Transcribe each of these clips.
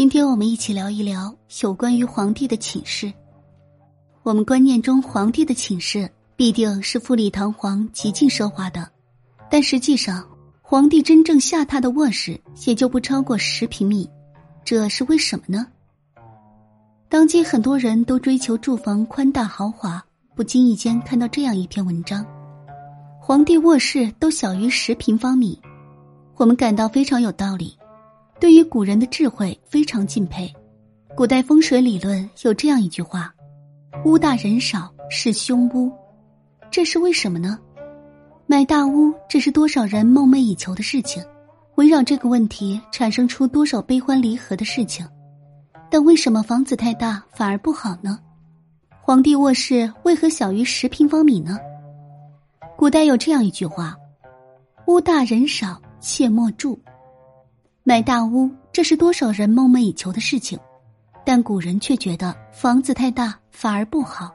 今天我们一起聊一聊有关于皇帝的寝室。我们观念中，皇帝的寝室必定是富丽堂皇、极尽奢华的，但实际上，皇帝真正下榻的卧室也就不超过十平米，这是为什么呢？当今很多人都追求住房宽大豪华，不经意间看到这样一篇文章：皇帝卧室都小于十平方米，我们感到非常有道理。对于古人的智慧非常敬佩。古代风水理论有这样一句话：“屋大人少是凶屋。”这是为什么呢？买大屋，这是多少人梦寐以求的事情，围绕这个问题产生出多少悲欢离合的事情。但为什么房子太大反而不好呢？皇帝卧室为何小于十平方米呢？古代有这样一句话：“屋大人少，切莫住。”买大屋，这是多少人梦寐以求的事情，但古人却觉得房子太大反而不好。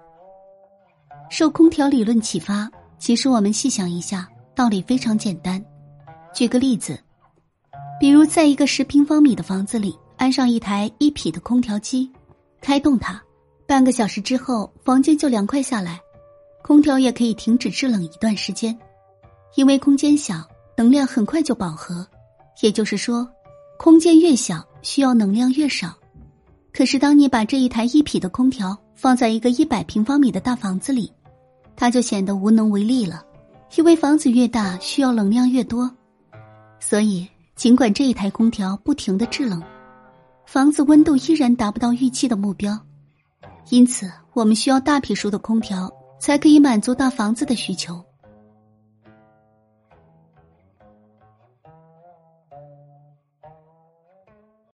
受空调理论启发，其实我们细想一下，道理非常简单。举个例子，比如在一个十平方米的房子里安上一台一匹的空调机，开动它，半个小时之后房间就凉快下来，空调也可以停止制冷一段时间，因为空间小，能量很快就饱和，也就是说。空间越小，需要能量越少。可是，当你把这一台一匹的空调放在一个一百平方米的大房子里，它就显得无能为力了。因为房子越大，需要能量越多。所以，尽管这一台空调不停的制冷，房子温度依然达不到预期的目标。因此，我们需要大匹数的空调，才可以满足大房子的需求。